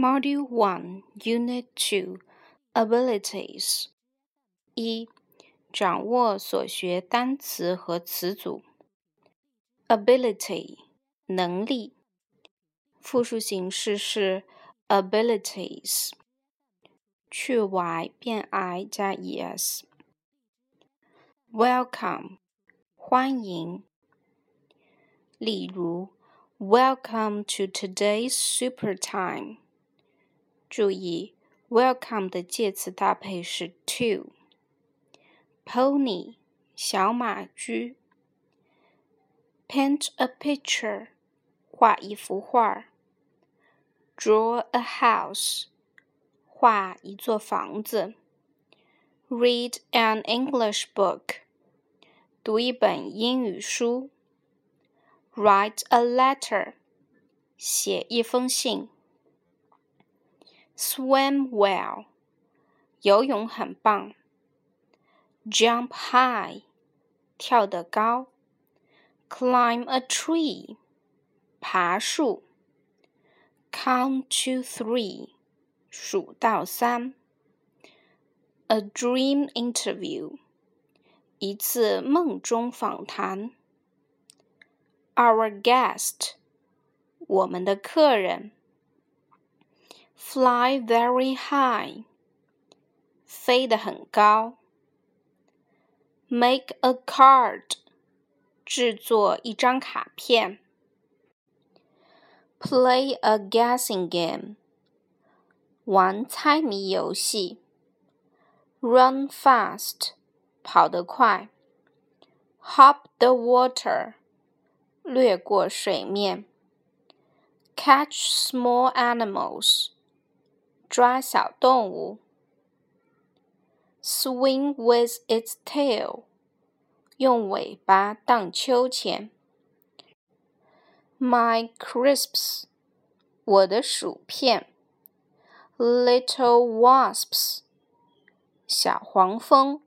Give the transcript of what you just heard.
Module One, Unit Two, Abilities 一、掌握所学单词和词组。Ability 能力，复数形式是 abilities，去 y 变 i 加 es。Welcome 欢迎，例如 Welcome to today's super time。 注意，welcome 的介词搭配是 to。Pony 小马驹。Paint a picture 画一幅画。Draw a house 画一座房子。Read an English book 读一本英语书。Write a letter 写一封信。 swim well，游泳很棒。jump high，跳得高。climb a tree，爬树。count to three，数到三。a dream interview，一次梦中访谈。our guest，我们的客人。 fly very high，飞得很高。Make a card，制作一张卡片。Play a guessing game，玩猜谜游戏。Run fast，跑得快。Hop the water，掠过水面。Catch small animals。 抓小动物。Swing with its tail，用尾巴荡秋千。My crisps，我的薯片。Little wasps，小黄蜂。